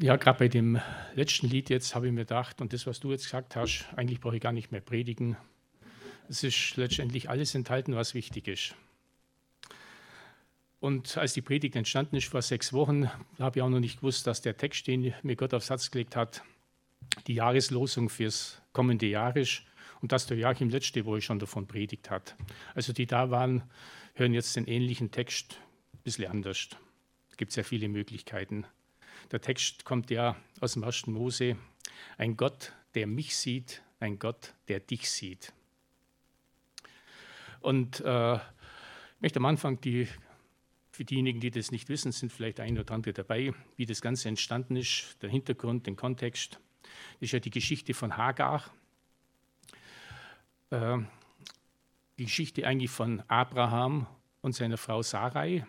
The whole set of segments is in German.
Ja, gerade bei dem letzten Lied jetzt habe ich mir gedacht, und das, was du jetzt gesagt hast, eigentlich brauche ich gar nicht mehr predigen. Es ist letztendlich alles enthalten, was wichtig ist. Und als die Predigt entstanden ist vor sechs Wochen, habe ich auch noch nicht gewusst, dass der Text, den mir Gott aufs Satz gelegt hat, die Jahreslosung fürs kommende Jahr ist und dass der Joachim letzte Woche schon davon predigt hat. Also die da waren, hören jetzt den ähnlichen Text ein bisschen anders. Es gibt sehr viele Möglichkeiten. Der Text kommt ja aus dem 1. Mose. Ein Gott, der mich sieht, ein Gott, der dich sieht. Und äh, ich möchte am Anfang die, für diejenigen, die das nicht wissen, sind vielleicht ein oder andere dabei, wie das Ganze entstanden ist, der Hintergrund, den Kontext. Das ist ja die Geschichte von Hagar. Äh, die Geschichte eigentlich von Abraham und seiner Frau Sarai.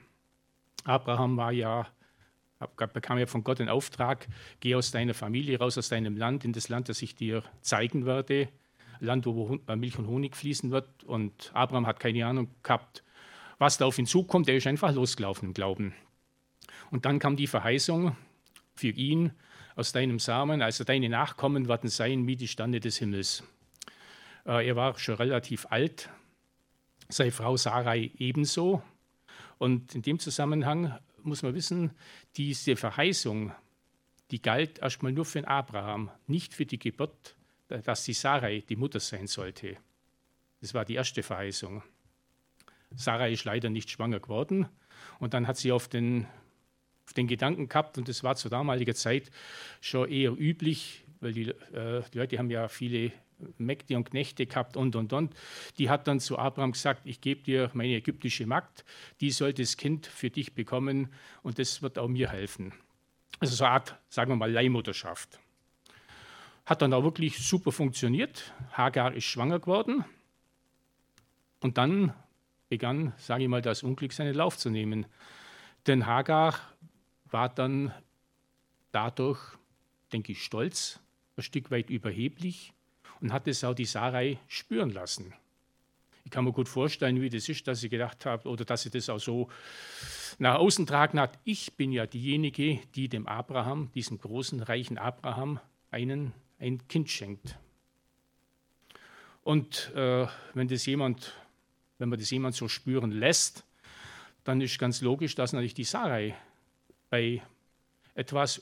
Abraham war ja bekam ja von Gott den Auftrag, geh aus deiner Familie raus, aus deinem Land, in das Land, das ich dir zeigen werde, Land, wo Milch und Honig fließen wird. Und Abraham hat keine Ahnung gehabt, was da auf ihn zukommt. Er ist einfach losgelaufen im Glauben. Und dann kam die Verheißung für ihn aus deinem Samen, also deine Nachkommen werden sein wie die Sterne des Himmels. Äh, er war schon relativ alt, seine Frau Sarai ebenso. Und in dem Zusammenhang muss man wissen, diese Verheißung, die galt erstmal nur für den Abraham, nicht für die Geburt, dass die Sarai die Mutter sein sollte. Das war die erste Verheißung. Sarai ist leider nicht schwanger geworden und dann hat sie auf den, auf den Gedanken gehabt, und das war zu damaliger Zeit schon eher üblich, weil die, äh, die Leute haben ja viele Mägde und Knechte gehabt und und und. Die hat dann zu Abraham gesagt: Ich gebe dir meine ägyptische Magd, die soll das Kind für dich bekommen und das wird auch mir helfen. Also so eine Art, sagen wir mal, Leihmutterschaft. Hat dann auch wirklich super funktioniert. Hagar ist schwanger geworden und dann begann, sage ich mal, das Unglück seinen Lauf zu nehmen. Denn Hagar war dann dadurch, denke ich, stolz, ein Stück weit überheblich und hat es auch die Sarai spüren lassen. Ich kann mir gut vorstellen, wie das ist, dass sie gedacht hat oder dass sie das auch so nach außen tragen hat. Ich bin ja diejenige, die dem Abraham, diesem großen, reichen Abraham, einen, ein Kind schenkt. Und äh, wenn, das jemand, wenn man das jemand so spüren lässt, dann ist ganz logisch, dass natürlich die Sarai bei etwas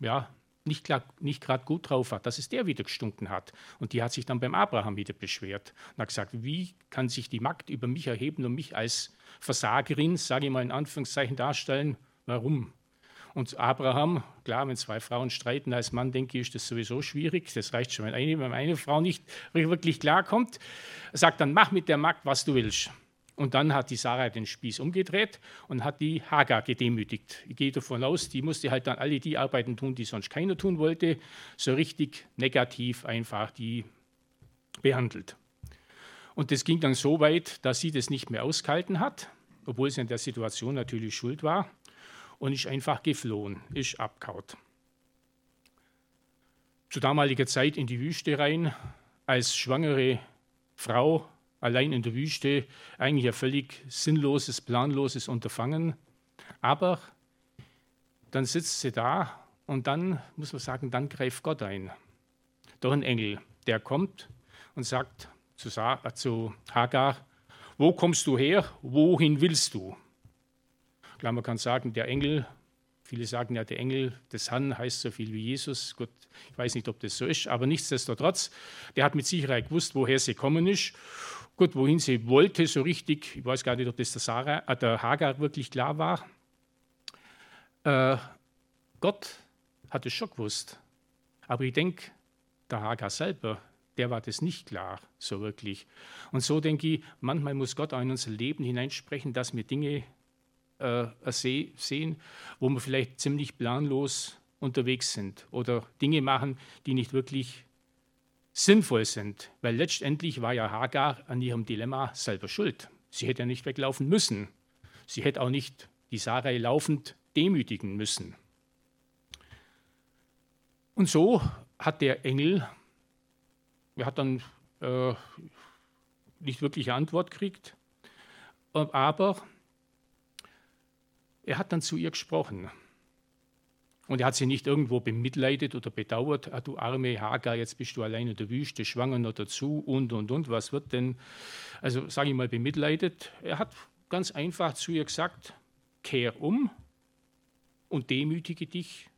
ja, nicht, nicht gerade gut drauf hat, dass es der wieder gestunken hat. Und die hat sich dann beim Abraham wieder beschwert und hat gesagt, wie kann sich die Magd über mich erheben und mich als Versagerin, sage ich mal in Anführungszeichen, darstellen? Warum? Und Abraham, klar, wenn zwei Frauen streiten, als Mann denke ich, ist das sowieso schwierig. Das reicht schon, wenn eine, wenn eine Frau nicht wirklich klarkommt. Sagt dann, mach mit der Magd, was du willst. Und dann hat die Sarah den Spieß umgedreht und hat die Hagar gedemütigt. Ich gehe davon aus, die musste halt dann alle die Arbeiten tun, die sonst keiner tun wollte. So richtig negativ einfach die behandelt. Und das ging dann so weit, dass sie das nicht mehr ausgehalten hat, obwohl sie in der Situation natürlich schuld war, und ist einfach geflohen, ist abgehauen. Zu damaliger Zeit in die Wüste rein, als schwangere Frau allein in der Wüste eigentlich ein völlig sinnloses, planloses Unterfangen. Aber dann sitzt sie da und dann muss man sagen, dann greift Gott ein. Doch ein Engel, der kommt und sagt zu, äh, zu Hagar, wo kommst du her, wohin willst du? Klar, man kann sagen, der Engel Viele sagen ja, der Engel des Herrn heißt so viel wie Jesus. Gut, ich weiß nicht, ob das so ist, aber nichtsdestotrotz, der hat mit Sicherheit gewusst, woher sie kommen ist. Gut, wohin sie wollte, so richtig, ich weiß gar nicht, ob das der, Sarah, äh, der Hagar wirklich klar war. Äh, Gott hat es schon gewusst. Aber ich denke, der Hagar selber, der war das nicht klar, so wirklich. Und so denke ich, manchmal muss Gott auch in unser Leben hineinsprechen, dass wir Dinge äh, sehen, wo wir vielleicht ziemlich planlos unterwegs sind oder Dinge machen, die nicht wirklich sinnvoll sind. Weil letztendlich war ja Hagar an ihrem Dilemma selber schuld. Sie hätte ja nicht weglaufen müssen. Sie hätte auch nicht die Sarai laufend demütigen müssen. Und so hat der Engel, er hat dann äh, nicht wirklich Antwort gekriegt, aber er hat dann zu ihr gesprochen. Und er hat sie nicht irgendwo bemitleidet oder bedauert, ah, du arme Hagar, jetzt bist du allein in der Wüste, schwanger noch dazu und, und, und, was wird denn, also sage ich mal, bemitleidet. Er hat ganz einfach zu ihr gesagt, kehr um und demütige dich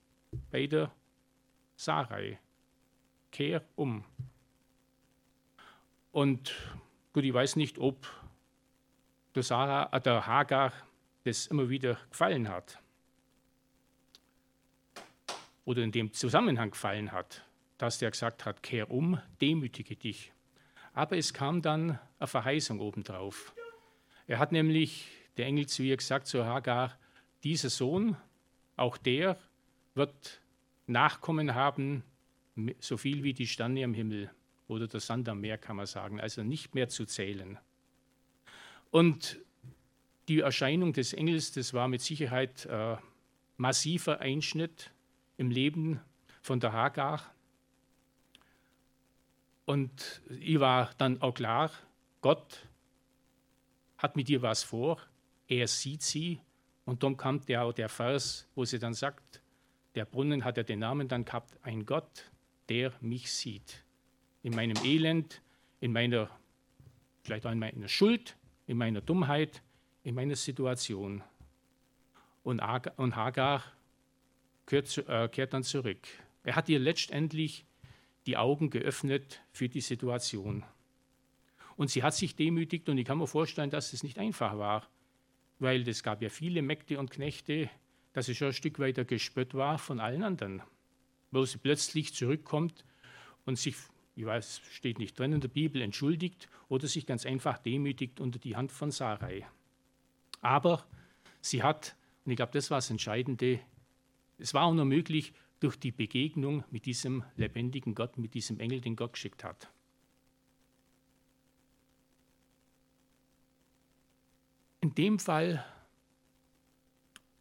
bei der Sarai. Kehr um. Und gut, ich weiß nicht, ob der, Sarah, äh, der Hagar das immer wieder gefallen hat oder in dem Zusammenhang gefallen hat, dass der gesagt hat, kehr um, demütige dich. Aber es kam dann eine Verheißung obendrauf. Er hat nämlich, der Engel zu ihr gesagt, zu Hagar, dieser Sohn, auch der wird Nachkommen haben, so viel wie die Sterne am Himmel oder der Sand am Meer, kann man sagen, also nicht mehr zu zählen. Und die Erscheinung des Engels, das war mit Sicherheit äh, massiver Einschnitt im Leben von der Hagar. Und ihr war dann auch klar, Gott hat mit ihr was vor, er sieht sie. Und dann kam der, der Vers, wo sie dann sagt, der Brunnen hat ja den Namen dann gehabt, ein Gott, der mich sieht. In meinem Elend, in meiner, vielleicht auch in meiner Schuld, in meiner Dummheit, in meiner Situation. Und Hagar kehrt, äh, kehrt dann zurück. Er hat ihr letztendlich die Augen geöffnet für die Situation. Und sie hat sich demütigt und ich kann mir vorstellen, dass es nicht einfach war, weil es gab ja viele Mägde und Knechte, dass sie schon ein Stück weiter gespött war von allen anderen. Wo sie plötzlich zurückkommt und sich, ich weiß, steht nicht drin in der Bibel, entschuldigt oder sich ganz einfach demütigt unter die Hand von Sarai. Aber sie hat, und ich glaube, das war das Entscheidende, es war auch nur möglich durch die Begegnung mit diesem lebendigen Gott, mit diesem Engel, den Gott geschickt hat. In dem Fall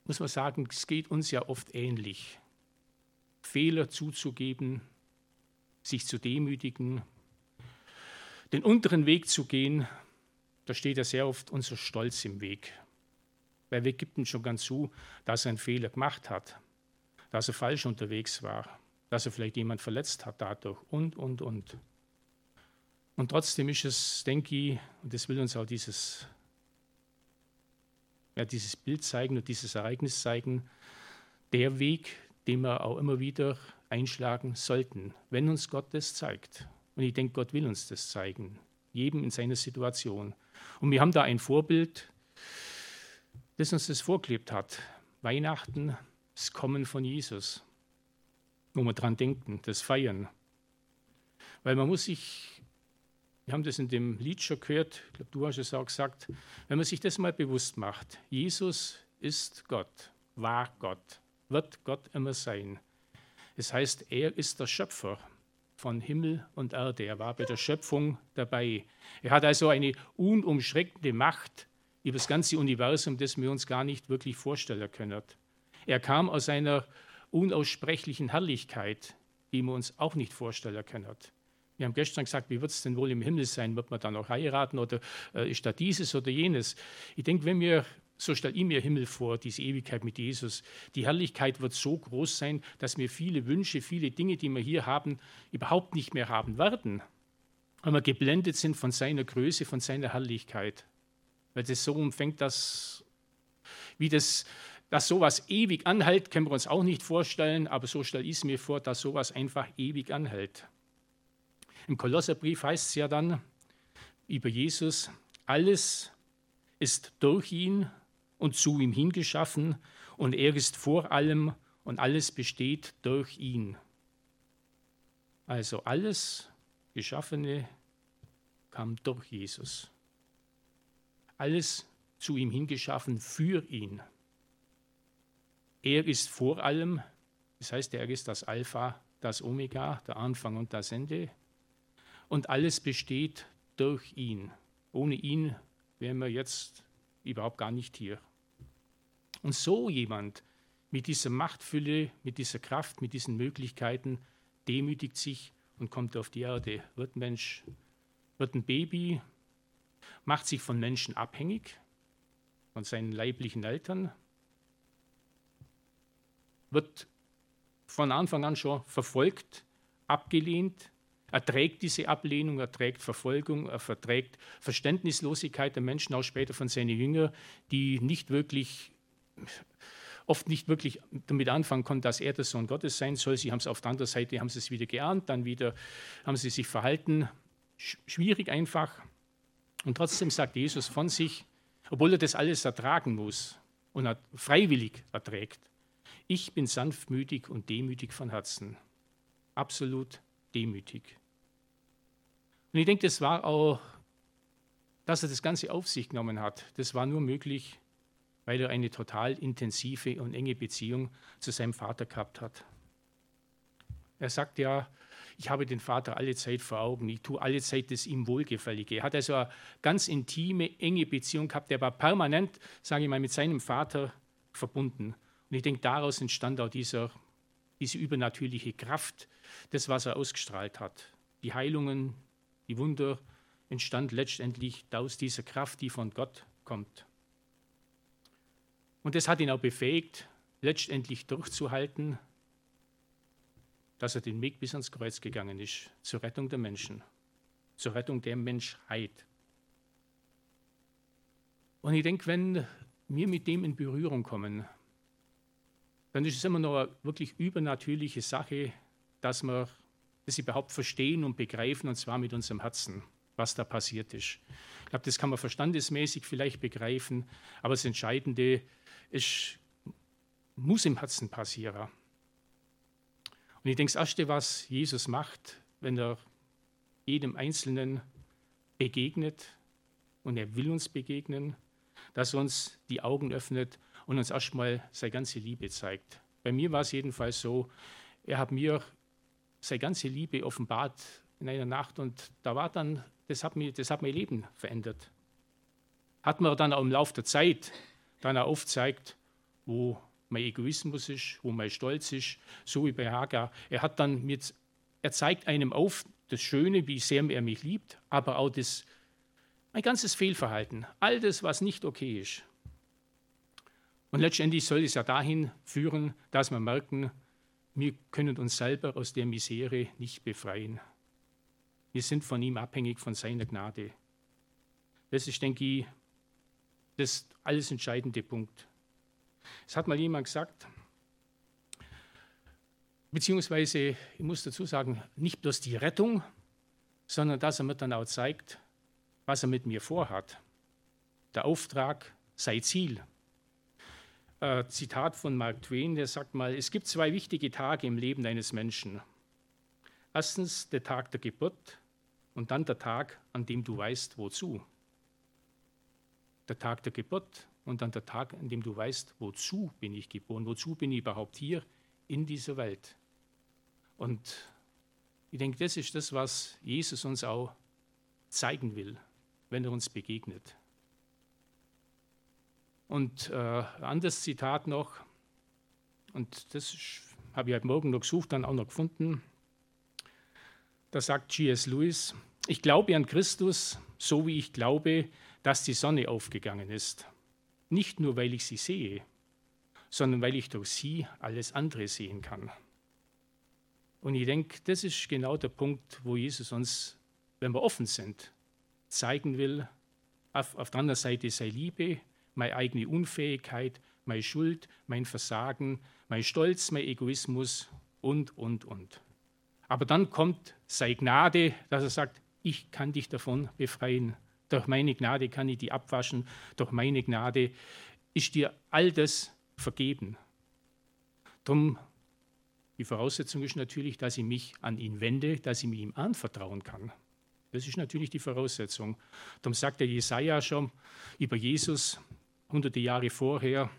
muss man sagen, es geht uns ja oft ähnlich. Fehler zuzugeben, sich zu demütigen, den unteren Weg zu gehen, da steht ja sehr oft unser Stolz im Weg. Weil wir geben schon ganz zu, dass er einen Fehler gemacht hat dass er falsch unterwegs war, dass er vielleicht jemand verletzt hat dadurch und, und, und. Und trotzdem ist es, denke ich, und das will uns auch dieses, ja, dieses Bild zeigen und dieses Ereignis zeigen, der Weg, den wir auch immer wieder einschlagen sollten, wenn uns Gott das zeigt. Und ich denke, Gott will uns das zeigen, jedem in seiner Situation. Und wir haben da ein Vorbild, das uns das vorklebt hat. Weihnachten, das Kommen von Jesus, wo wir dran denken, das Feiern. Weil man muss sich, wir haben das in dem Lied schon gehört, ich glaube, du hast es auch gesagt, wenn man sich das mal bewusst macht, Jesus ist Gott, war Gott, wird Gott immer sein. Das heißt, er ist der Schöpfer von Himmel und Erde. Er war bei der Schöpfung dabei. Er hat also eine unumschreckende Macht über das ganze Universum, das wir uns gar nicht wirklich vorstellen können. Er kam aus seiner unaussprechlichen Herrlichkeit, die wir uns auch nicht vorstellen können. Wir haben gestern gesagt, wie wird es denn wohl im Himmel sein? Wird man dann auch heiraten oder äh, ist da dieses oder jenes? Ich denke, wenn wir, so stelle ich mir Himmel vor, diese Ewigkeit mit Jesus, die Herrlichkeit wird so groß sein, dass wir viele Wünsche, viele Dinge, die wir hier haben, überhaupt nicht mehr haben werden. Weil wir geblendet sind von seiner Größe, von seiner Herrlichkeit. Weil das so umfängt, dass, wie das dass sowas ewig anhält, können wir uns auch nicht vorstellen, aber so stelle ich es mir vor, dass sowas einfach ewig anhält. Im Kolosserbrief heißt es ja dann über Jesus, alles ist durch ihn und zu ihm hingeschaffen und er ist vor allem und alles besteht durch ihn. Also alles Geschaffene kam durch Jesus. Alles zu ihm hingeschaffen für ihn. Er ist vor allem, das heißt, er ist das Alpha, das Omega, der Anfang und das Ende. Und alles besteht durch ihn. Ohne ihn wären wir jetzt überhaupt gar nicht hier. Und so jemand mit dieser Machtfülle, mit dieser Kraft, mit diesen Möglichkeiten demütigt sich und kommt auf die Erde, wird Mensch, wird ein Baby, macht sich von Menschen abhängig, von seinen leiblichen Eltern, wird von Anfang an schon verfolgt, abgelehnt, erträgt diese Ablehnung, erträgt Verfolgung, er verträgt Verständnislosigkeit der Menschen, auch später von seinen Jüngern, die nicht wirklich, oft nicht wirklich damit anfangen konnten, dass er der Sohn Gottes sein soll. Sie haben es auf der anderen Seite, haben sie es wieder geahnt, dann wieder haben sie sich verhalten. Schwierig einfach. Und trotzdem sagt Jesus von sich, obwohl er das alles ertragen muss und freiwillig erträgt, ich bin sanftmütig und demütig von Herzen. Absolut demütig. Und ich denke, das war auch, dass er das Ganze auf sich genommen hat, das war nur möglich, weil er eine total intensive und enge Beziehung zu seinem Vater gehabt hat. Er sagt ja, ich habe den Vater alle Zeit vor Augen, ich tue alle Zeit das ihm Wohlgefällige. Er hat also eine ganz intime, enge Beziehung gehabt, der war permanent, sage ich mal, mit seinem Vater verbunden. Und ich denke, daraus entstand auch dieser, diese übernatürliche Kraft, das, was er ausgestrahlt hat. Die Heilungen, die Wunder entstand letztendlich aus dieser Kraft, die von Gott kommt. Und das hat ihn auch befähigt, letztendlich durchzuhalten, dass er den Weg bis ans Kreuz gegangen ist, zur Rettung der Menschen, zur Rettung der Menschheit. Und ich denke, wenn wir mit dem in Berührung kommen, dann ist es immer noch eine wirklich übernatürliche Sache, dass wir das überhaupt verstehen und begreifen, und zwar mit unserem Herzen, was da passiert ist. Ich glaube, das kann man verstandesmäßig vielleicht begreifen, aber das Entscheidende ist, muss im Herzen passieren. Und ich denke, das Erste, was Jesus macht, wenn er jedem Einzelnen begegnet, und er will uns begegnen, dass er uns die Augen öffnet und uns erstmal seine ganze Liebe zeigt. Bei mir war es jedenfalls so, er hat mir seine ganze Liebe offenbart in einer Nacht und da war dann, das hat, mir, das hat mein Leben verändert. Hat mir dann auch im Laufe der Zeit dann auch aufgezeigt, wo mein Egoismus ist, wo mein Stolz ist, so wie bei Hagar. Er hat dann mit, er zeigt einem auf das Schöne, wie sehr er mich liebt, aber auch das, mein ganzes Fehlverhalten, all das, was nicht okay ist. Und letztendlich soll es ja dahin führen, dass wir merken, wir können uns selber aus der Misere nicht befreien. Wir sind von ihm abhängig, von seiner Gnade. Das ist, denke ich, das alles entscheidende Punkt. Es hat mal jemand gesagt, beziehungsweise, ich muss dazu sagen, nicht bloß die Rettung, sondern dass er mir dann auch zeigt, was er mit mir vorhat. Der Auftrag sei Ziel äh, Zitat von Mark Twain, der sagt mal, es gibt zwei wichtige Tage im Leben eines Menschen. Erstens der Tag der Geburt und dann der Tag, an dem du weißt, wozu. Der Tag der Geburt und dann der Tag, an dem du weißt, wozu bin ich geboren, wozu bin ich überhaupt hier in dieser Welt. Und ich denke, das ist das, was Jesus uns auch zeigen will, wenn er uns begegnet. Und äh, ein anderes Zitat noch, und das habe ich heute Morgen noch gesucht, dann auch noch gefunden. Da sagt G.S. Lewis, ich glaube an Christus, so wie ich glaube, dass die Sonne aufgegangen ist. Nicht nur, weil ich sie sehe, sondern weil ich durch sie alles andere sehen kann. Und ich denke, das ist genau der Punkt, wo Jesus uns, wenn wir offen sind, zeigen will, auf, auf der anderen Seite sei Liebe, meine eigene Unfähigkeit, meine Schuld, mein Versagen, mein Stolz, mein Egoismus und, und, und. Aber dann kommt sei Gnade, dass er sagt, ich kann dich davon befreien. Durch meine Gnade kann ich die abwaschen. Durch meine Gnade ist dir all das vergeben. Drum, die Voraussetzung ist natürlich, dass ich mich an ihn wende, dass ich mich ihm anvertrauen kann. Das ist natürlich die Voraussetzung. Darum sagt der Jesaja schon über Jesus, hunderte Jahre vorher,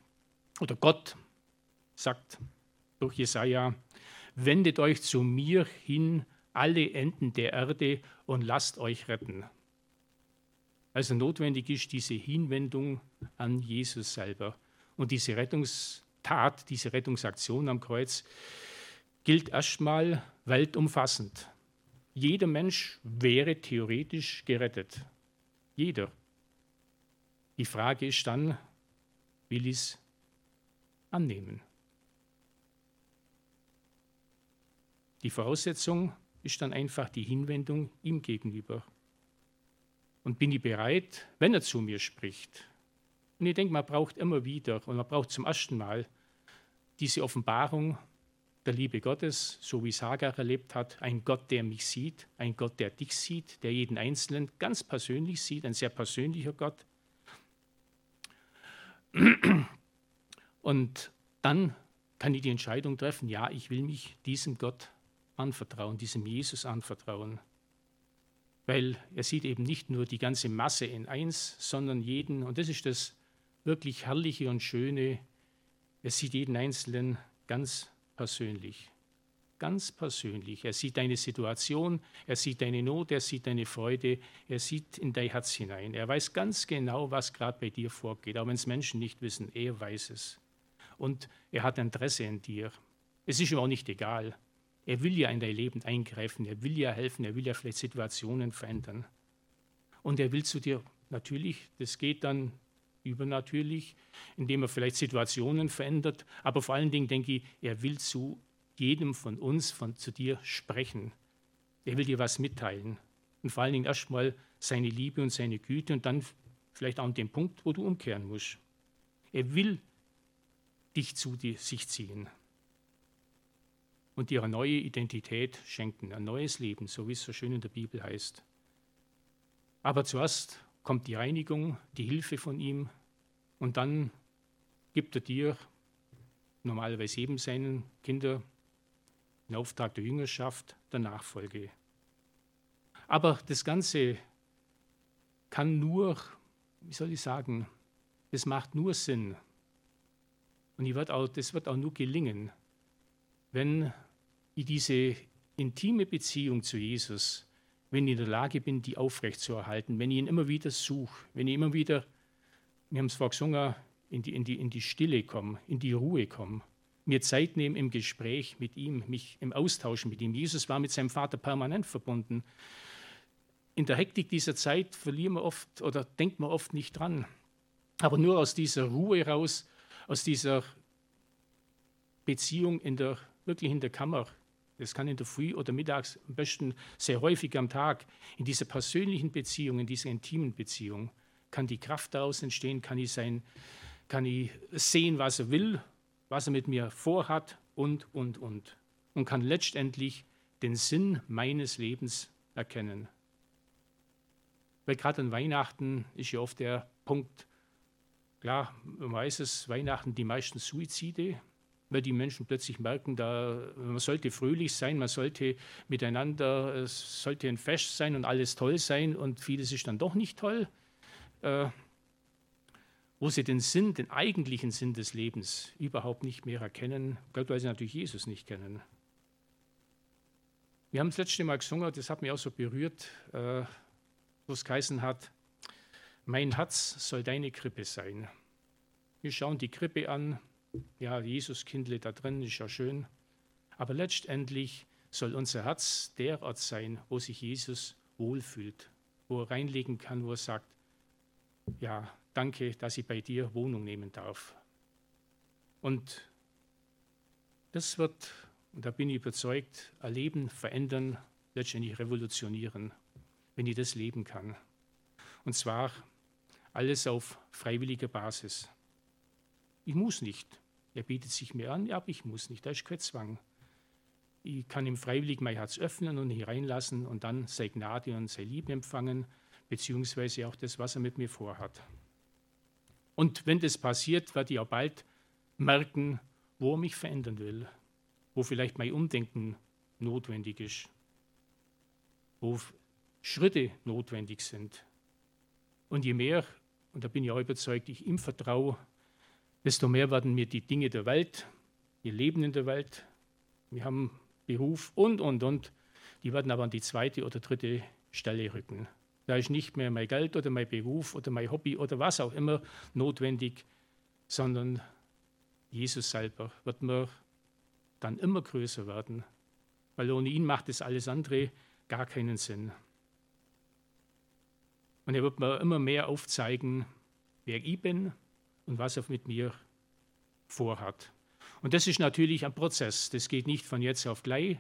oder Gott sagt durch Jesaja: Wendet euch zu mir hin, alle Enden der Erde, und lasst euch retten. Also notwendig ist diese Hinwendung an Jesus selber. Und diese Rettungstat, diese Rettungsaktion am Kreuz gilt erstmal weltumfassend. Jeder Mensch wäre theoretisch gerettet. Jeder. Die Frage ist dann, will ich es annehmen? Die Voraussetzung ist dann einfach die Hinwendung ihm gegenüber. Und bin ich bereit, wenn er zu mir spricht? Und ich denke, man braucht immer wieder und man braucht zum ersten Mal diese Offenbarung der Liebe Gottes, so wie Sagar erlebt hat, ein Gott, der mich sieht, ein Gott, der dich sieht, der jeden Einzelnen ganz persönlich sieht, ein sehr persönlicher Gott. Und dann kann ich die Entscheidung treffen, ja, ich will mich diesem Gott anvertrauen, diesem Jesus anvertrauen. Weil er sieht eben nicht nur die ganze Masse in eins, sondern jeden, und das ist das wirklich Herrliche und Schöne, er sieht jeden Einzelnen ganz persönlich. Ganz persönlich. Er sieht deine Situation, er sieht deine Not, er sieht deine Freude, er sieht in dein Herz hinein. Er weiß ganz genau, was gerade bei dir vorgeht, auch wenn es Menschen nicht wissen, er weiß es. Und er hat Interesse in dir. Es ist ihm auch nicht egal. Er will ja in dein Leben eingreifen, er will ja helfen, er will ja vielleicht Situationen verändern. Und er will zu dir, natürlich, das geht dann übernatürlich, indem er vielleicht Situationen verändert, aber vor allen Dingen denke ich, er will zu jedem von uns, von, zu dir sprechen. Er will dir was mitteilen. Und vor allen Dingen erstmal seine Liebe und seine Güte und dann vielleicht auch an dem Punkt, wo du umkehren musst. Er will dich zu dir, sich ziehen und eine neue Identität schenken, ein neues Leben, so wie es so schön in der Bibel heißt. Aber zuerst kommt die Reinigung, die Hilfe von ihm und dann gibt er dir normalerweise jedem seinen Kindern den Auftrag der Jüngerschaft, der Nachfolge. Aber das Ganze kann nur, wie soll ich sagen, es macht nur Sinn. Und wird auch, das wird auch nur gelingen, wenn ich diese intime Beziehung zu Jesus wenn ich in der Lage bin, die aufrechtzuerhalten, wenn ich ihn immer wieder suche, wenn ich immer wieder, wir haben es vorher gesungen, in die, in, die, in die Stille komme, in die Ruhe komme, mir Zeit nehmen im Gespräch mit ihm, mich im Austausch mit ihm. Jesus war mit seinem Vater permanent verbunden. In der Hektik dieser Zeit verlieren wir oft oder denkt man oft nicht dran. Aber nur aus dieser Ruhe raus, aus dieser Beziehung in der, wirklich in der Kammer das kann in der Früh oder mittags, am besten sehr häufig am Tag, in dieser persönlichen Beziehung, in dieser intimen Beziehung, kann die Kraft daraus entstehen, kann ich, sein, kann ich sehen, was er will, was er mit mir vorhat und, und, und. Und kann letztendlich den Sinn meines Lebens erkennen. Weil gerade an Weihnachten ist ja oft der Punkt, klar, man weiß es, Weihnachten die meisten Suizide, weil die Menschen plötzlich merken, da, man sollte fröhlich sein, man sollte miteinander, es sollte ein Fest sein und alles toll sein und vieles ist dann doch nicht toll. Äh, wo sie den Sinn, den eigentlichen Sinn des Lebens überhaupt nicht mehr erkennen, gerade weil sie natürlich Jesus nicht kennen. Wir haben das letzte Mal gesungen, das hat mich auch so berührt, äh, wo es geheißen hat, mein Herz soll deine Krippe sein. Wir schauen die Krippe an, ja, Jesuskindle da drin ist ja schön. Aber letztendlich soll unser Herz der Ort sein, wo sich Jesus wohlfühlt, wo er reinlegen kann, wo er sagt, ja, danke, dass ich bei dir Wohnung nehmen darf. Und das wird, und da bin ich überzeugt, ein Leben verändern, letztendlich revolutionieren, wenn ich das leben kann. Und zwar alles auf freiwilliger Basis. Ich muss nicht. Er bietet sich mir an, aber ich muss nicht, da ist kein Zwang. Ich kann ihm freiwillig mein Herz öffnen und hereinlassen und dann sei Gnade und sei Liebe empfangen, beziehungsweise auch das, was er mit mir vorhat. Und wenn das passiert, werde ich auch bald merken, wo er mich verändern will, wo vielleicht mein Umdenken notwendig ist, wo Schritte notwendig sind. Und je mehr, und da bin ich auch überzeugt, ich ihm vertraue, desto mehr werden mir die Dinge der Welt, wir leben in der Welt, wir haben Beruf und, und, und, die werden aber an die zweite oder dritte Stelle rücken. Da ist nicht mehr mein Geld oder mein Beruf oder mein Hobby oder was auch immer notwendig, sondern Jesus selber wird mir dann immer größer werden, weil ohne ihn macht das alles andere gar keinen Sinn. Und er wird mir immer mehr aufzeigen, wer ich bin, und was er mit mir vorhat. Und das ist natürlich ein Prozess. Das geht nicht von jetzt auf gleich.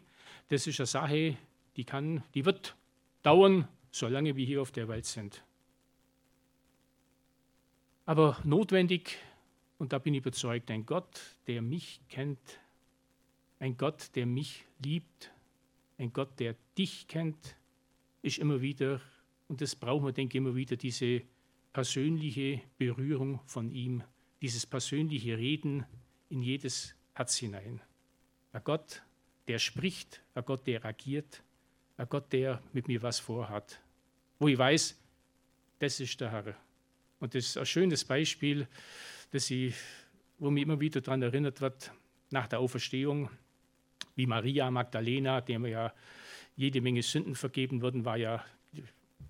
das ist eine Sache, die, kann, die wird dauern, solange wir hier auf der Welt sind. Aber notwendig, und da bin ich überzeugt, ein Gott, der mich kennt, ein Gott, der mich liebt, ein Gott, der dich kennt, ist immer wieder, und das brauchen wir, denke ich, immer wieder, diese persönliche Berührung von ihm, dieses persönliche Reden in jedes Herz hinein. Ein Gott, der spricht, ein Gott, der agiert, ein Gott, der mit mir was vorhat, wo ich weiß, das ist der Herr. Und das ist ein schönes Beispiel, das ich, wo mir immer wieder daran erinnert wird, nach der Auferstehung, wie Maria Magdalena, dem ja jede Menge Sünden vergeben wurden, war ja,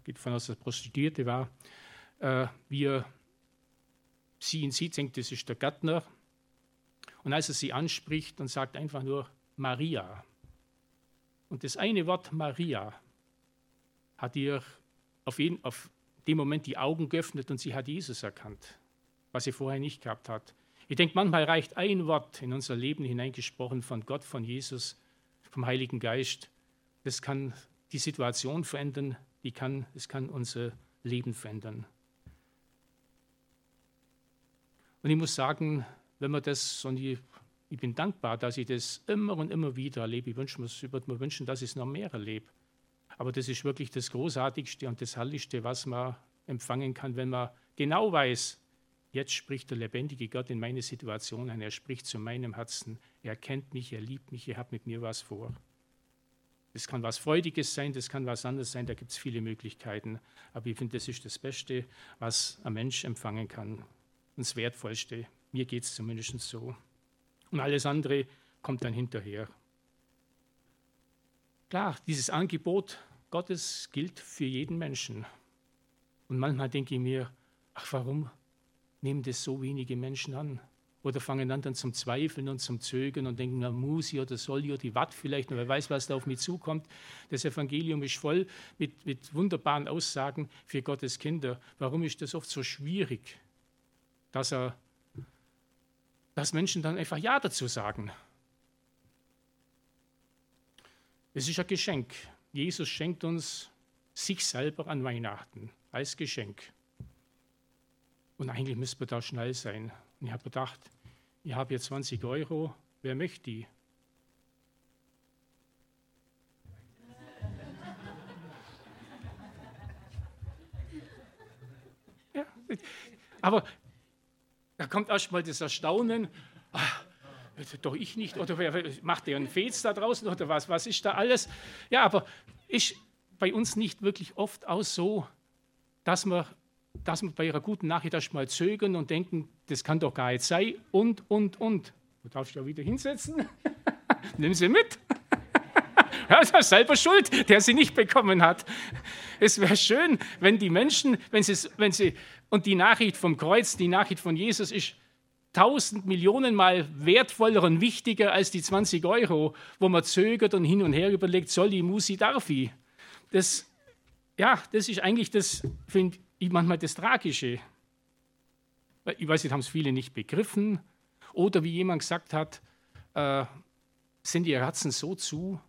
geht von aus, dass Prostituierte war, äh, wie er sie ihn sieht, denkt, das ist der Gärtner. Und als er sie anspricht und sagt einfach nur Maria. Und das eine Wort Maria hat ihr auf, jeden, auf dem Moment die Augen geöffnet und sie hat Jesus erkannt, was sie vorher nicht gehabt hat. Ich denke, manchmal reicht ein Wort in unser Leben hineingesprochen von Gott, von Jesus, vom Heiligen Geist. Das kann die Situation verändern, die kann, es kann unser Leben verändern. Und ich muss sagen, wenn man das, und ich, ich bin dankbar, dass ich das immer und immer wieder erlebe. Ich, wünsche, ich würde mir wünschen, dass ich es noch mehr erlebe. Aber das ist wirklich das Großartigste und das Herrlichste, was man empfangen kann, wenn man genau weiß, jetzt spricht der lebendige Gott in meine Situation ein. Er spricht zu meinem Herzen. Er kennt mich, er liebt mich, er hat mit mir was vor. Das kann was Freudiges sein, das kann was anderes sein, da gibt es viele Möglichkeiten. Aber ich finde, das ist das Beste, was ein Mensch empfangen kann. Und das Wertvollste. Mir geht es zumindest so. Und alles andere kommt dann hinterher. Klar, dieses Angebot Gottes gilt für jeden Menschen. Und manchmal denke ich mir, ach, warum nehmen das so wenige Menschen an? Oder fangen dann, dann zum Zweifeln und zum Zögern und denken, na, muss ich oder soll ich oder die Watt vielleicht, und wer weiß, was da auf mich zukommt. Das Evangelium ist voll mit, mit wunderbaren Aussagen für Gottes Kinder. Warum ist das oft so schwierig, dass, er, dass Menschen dann einfach Ja dazu sagen? Es ist ein Geschenk. Jesus schenkt uns sich selber an Weihnachten als Geschenk. Und eigentlich müsste wir da schnell sein. Und ich habe gedacht, ich habe hier 20 Euro, wer möchte die? Ja, aber da kommt erstmal das Erstaunen. Ach, doch ich nicht, oder wer macht der einen Fez da draußen oder was, was ist da alles? Ja, aber ist bei uns nicht wirklich oft auch so, dass wir, dass wir bei ihrer guten Nachricht erstmal zögern und denken, das kann doch gar nicht sein und, und, und. Du darfst ja wieder hinsetzen. Nimm sie mit. Ist selber schuld, der sie nicht bekommen hat. Es wäre schön, wenn die Menschen, wenn sie, wenn sie, und die Nachricht vom Kreuz, die Nachricht von Jesus ist, tausend Millionen Mal wertvoller und wichtiger als die 20 Euro, wo man zögert und hin und her überlegt, soll ich, muss ich, darf ich. Das, ja, das ist eigentlich das, finde ich manchmal das Tragische. Ich weiß nicht, haben es viele nicht begriffen. Oder wie jemand gesagt hat, äh, sind ihr Herzen so zu,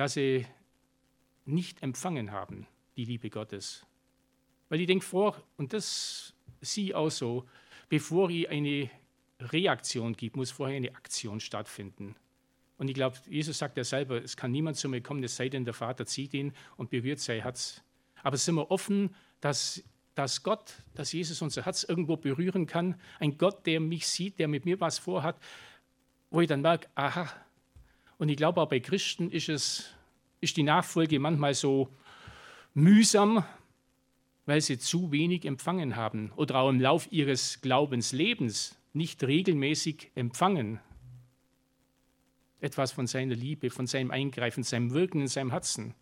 dass sie nicht empfangen haben, die Liebe Gottes. Weil ich denke vor, und das sie auch so, bevor ich eine Reaktion gibt, muss vorher eine Aktion stattfinden. Und ich glaube, Jesus sagt ja selber, es kann niemand zu mir kommen, es sei denn, der Vater zieht ihn und berührt sein Herz. Aber sind wir offen, dass, dass Gott, dass Jesus unser Herz irgendwo berühren kann? Ein Gott, der mich sieht, der mit mir was vorhat, wo ich dann merke, aha. Und ich glaube, auch bei Christen ist, es, ist die Nachfolge manchmal so mühsam, weil sie zu wenig empfangen haben oder auch im Lauf ihres Glaubenslebens nicht regelmäßig empfangen. Etwas von seiner Liebe, von seinem Eingreifen, seinem Wirken in seinem Herzen.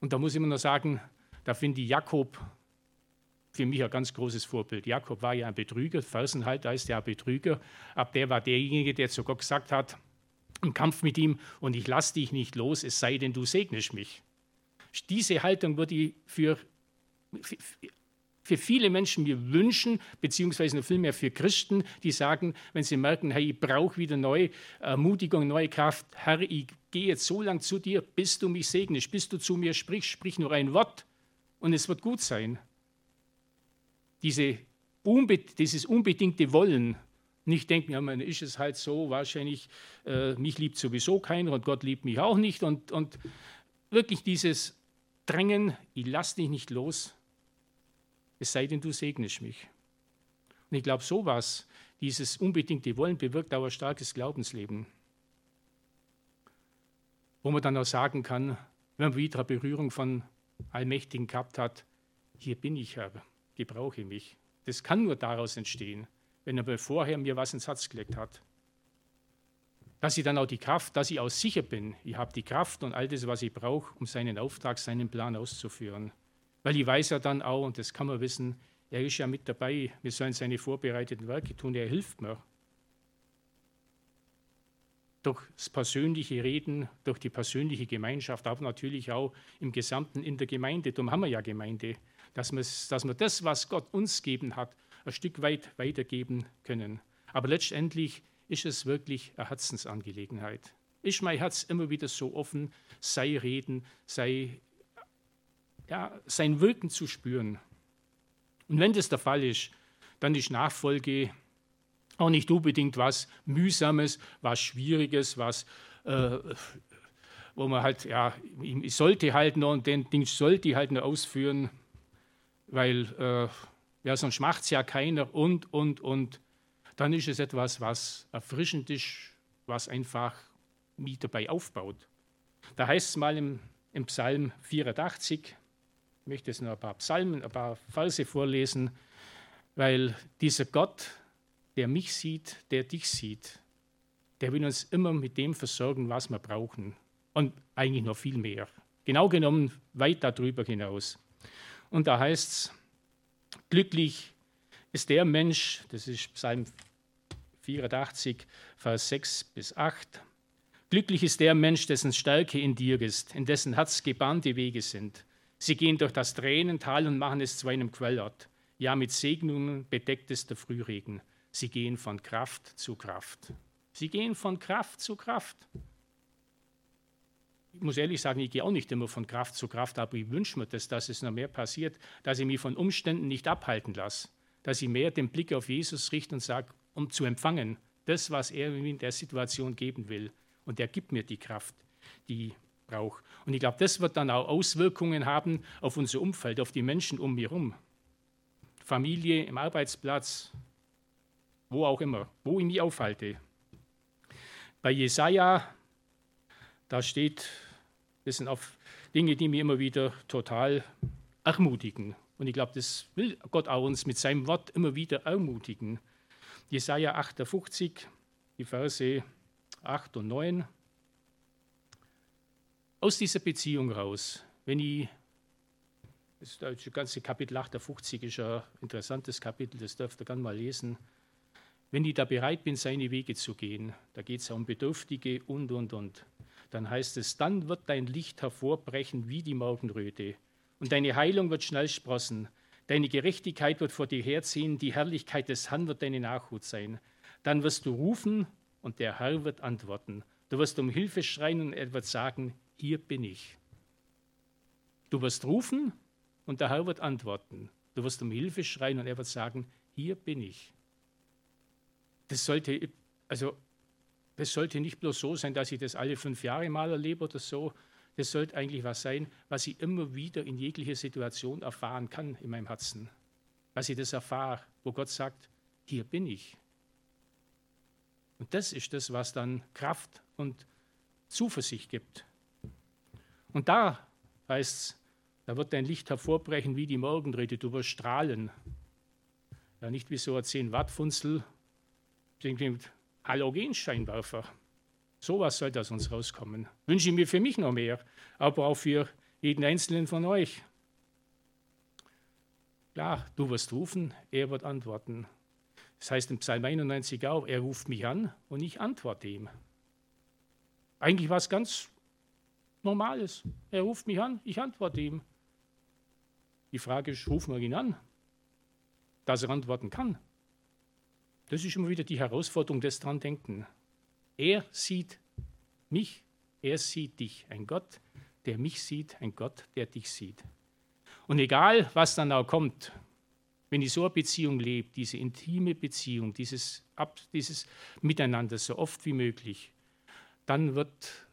Und da muss ich immer noch sagen, da finde ich Jakob für mich ein ganz großes Vorbild. Jakob war ja ein Betrüger, Fersenhalter ist ja ein Betrüger, aber der war derjenige, der zu Gott gesagt hat, im Kampf mit ihm, und ich lasse dich nicht los, es sei denn, du segnest mich. Diese Haltung würde ich für, für viele Menschen mir wünschen, beziehungsweise noch viel mehr für Christen, die sagen, wenn sie merken, hey, ich brauche wieder neue Ermutigung, neue Kraft, Herr, ich gehe jetzt so lang zu dir, bis du mich segnest, bis du zu mir sprichst, sprich nur ein Wort und es wird gut sein. Diese dieses unbedingte Wollen, nicht denken, ja, man ist es halt so, wahrscheinlich, äh, mich liebt sowieso keiner und Gott liebt mich auch nicht und, und wirklich dieses Drängen, ich lass dich nicht los, es sei denn, du segnest mich. Und ich glaube, sowas, dieses unbedingte Wollen, bewirkt auch ein starkes Glaubensleben. Wo man dann auch sagen kann, wenn man wieder eine Berührung von Allmächtigen gehabt hat, hier bin ich, Herr, gebrauche mich. Das kann nur daraus entstehen, wenn er vorher mir was ins Herz gelegt hat. Dass ich dann auch die Kraft, dass ich auch sicher bin, ich habe die Kraft und all das, was ich brauche, um seinen Auftrag, seinen Plan auszuführen. Weil ich weiß ja dann auch, und das kann man wissen, er ist ja mit dabei, wir sollen seine vorbereiteten Werke tun, er hilft mir. Durch das persönliche Reden, durch die persönliche Gemeinschaft, aber natürlich auch im Gesamten in der Gemeinde. Darum haben wir ja Gemeinde, dass dass wir das, was Gott uns gegeben hat, ein Stück weit weitergeben können. Aber letztendlich ist es wirklich eine Herzensangelegenheit. Ist mein Herz immer wieder so offen, sei reden, sei ja, sein Wirken zu spüren. Und wenn das der Fall ist, dann ist Nachfolge auch nicht unbedingt was Mühsames, was Schwieriges, was, äh, wo man halt, ja, ich sollte halt noch und den Ding sollte ich halt noch ausführen, weil äh, ja, sonst macht es ja keiner und, und, und. Dann ist es etwas, was erfrischend ist, was einfach mich dabei aufbaut. Da heißt es mal im, im Psalm 84, ich möchte jetzt noch ein paar Psalmen, ein paar Verse vorlesen, weil dieser Gott, der mich sieht, der dich sieht, der will uns immer mit dem versorgen, was wir brauchen. Und eigentlich noch viel mehr. Genau genommen weit darüber hinaus. Und da heißt es, glücklich ist der Mensch, das ist Psalm 84, Vers 6 bis 8, glücklich ist der Mensch, dessen Stärke in dir ist, in dessen Herz gebahnte Wege sind. Sie gehen durch das Tränental und machen es zu einem Quellort. Ja, mit Segnungen bedeckt es der Frühregen. Sie gehen von Kraft zu Kraft. Sie gehen von Kraft zu Kraft. Ich muss ehrlich sagen, ich gehe auch nicht immer von Kraft zu Kraft, aber ich wünsche mir das, dass es noch mehr passiert, dass ich mich von Umständen nicht abhalten lasse, dass ich mehr den Blick auf Jesus richte und sage, um zu empfangen, das, was er mir in der Situation geben will. Und er gibt mir die Kraft, die brauche. Und ich glaube, das wird dann auch Auswirkungen haben auf unser Umfeld, auf die Menschen um mich herum. Familie, im Arbeitsplatz, wo auch immer, wo ich mich aufhalte. Bei Jesaja, da steht, das sind auch Dinge, die mir immer wieder total ermutigen. Und ich glaube, das will Gott auch uns mit seinem Wort immer wieder ermutigen. Jesaja 58, die Verse 8 und 9 aus dieser Beziehung raus, wenn ich, das, das ganze Kapitel 58 ist ein interessantes Kapitel, das dürft ihr gerne mal lesen, wenn ich da bereit bin, seine Wege zu gehen, da geht es ja um Bedürftige und, und, und, dann heißt es, dann wird dein Licht hervorbrechen wie die Morgenröte und deine Heilung wird schnell sprossen, deine Gerechtigkeit wird vor dir herziehen, die Herrlichkeit des Herrn wird deine Nachhut sein. Dann wirst du rufen und der Herr wird antworten. Du wirst um Hilfe schreien und er wird sagen, hier bin ich. Du wirst rufen und der Herr wird antworten. Du wirst um Hilfe schreien und er wird sagen, hier bin ich. Das sollte, also, das sollte nicht bloß so sein, dass ich das alle fünf Jahre mal erlebe oder so. Das sollte eigentlich was sein, was ich immer wieder in jeglicher Situation erfahren kann in meinem Herzen. Was ich das erfahre, wo Gott sagt, hier bin ich. Und das ist das, was dann Kraft und Zuversicht gibt. Und da heißt es, da wird dein Licht hervorbrechen wie die Morgenröte, du wirst strahlen. Ja, nicht wie so ein 10-Watt-Funzel, mit Halogenscheinwerfer. Sowas soll aus uns rauskommen. Wünsche ich mir für mich noch mehr, aber auch für jeden Einzelnen von euch. Klar, du wirst rufen, er wird antworten. Das heißt im Psalm 91 auch, er ruft mich an und ich antworte ihm. Eigentlich was ganz Normales. Er ruft mich an, ich antworte ihm. Die Frage ist, rufen wir ihn an? dass er antworten kann. Das ist immer wieder die Herausforderung des dran Denken. Er sieht mich, er sieht dich. Ein Gott, der mich sieht, ein Gott, der dich sieht. Und egal, was dann auch kommt, wenn ich so eine Beziehung lebe, diese intime Beziehung, dieses, dieses Miteinander so oft wie möglich, dann wird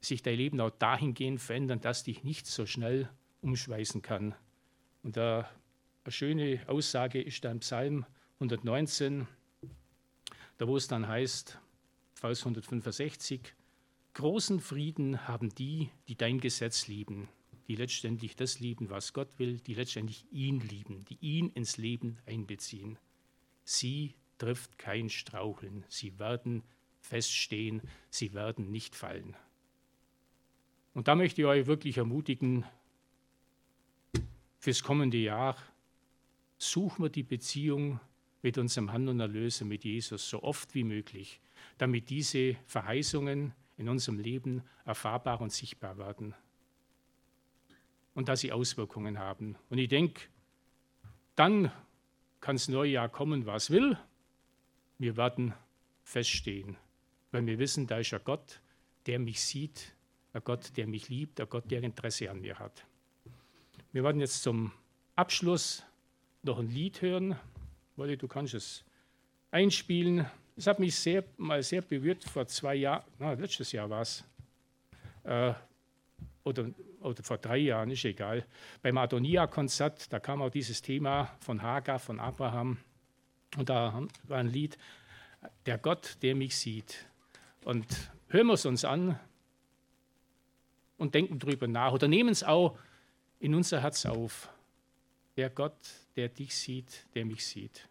sich dein Leben auch dahingehend verändern, dass dich nicht so schnell umschweißen kann. Und eine schöne Aussage ist da im Psalm 119, da wo es dann heißt, Vers 165, großen Frieden haben die, die dein Gesetz lieben, die letztendlich das lieben, was Gott will, die letztendlich ihn lieben, die ihn ins Leben einbeziehen. Sie trifft kein Straucheln, sie werden feststehen, sie werden nicht fallen. Und da möchte ich euch wirklich ermutigen, fürs kommende Jahr suchen wir die Beziehung mit unserem Herrn und Erlöser, mit Jesus, so oft wie möglich, damit diese Verheißungen in unserem Leben erfahrbar und sichtbar werden. Und dass sie Auswirkungen haben. Und ich denke, dann kann das neue Jahr kommen, was will. Wir werden feststehen, weil wir wissen, da ist ein Gott, der mich sieht, ein Gott, der mich liebt, ein Gott, der Interesse an mir hat. Wir werden jetzt zum Abschluss noch ein Lied hören. Wolli, du kannst es einspielen. Es hat mich sehr, mal sehr berührt vor zwei Jahren, letztes Jahr war es, äh, oder, oder vor drei Jahren, ist egal. Beim Adonia-Konzert, da kam auch dieses Thema von Hagar, von Abraham. Und da war ein Lied, der Gott, der mich sieht. Und hören wir es uns an, und denken drüber nach oder nehmen es auch in unser Herz auf. Der Gott, der dich sieht, der mich sieht.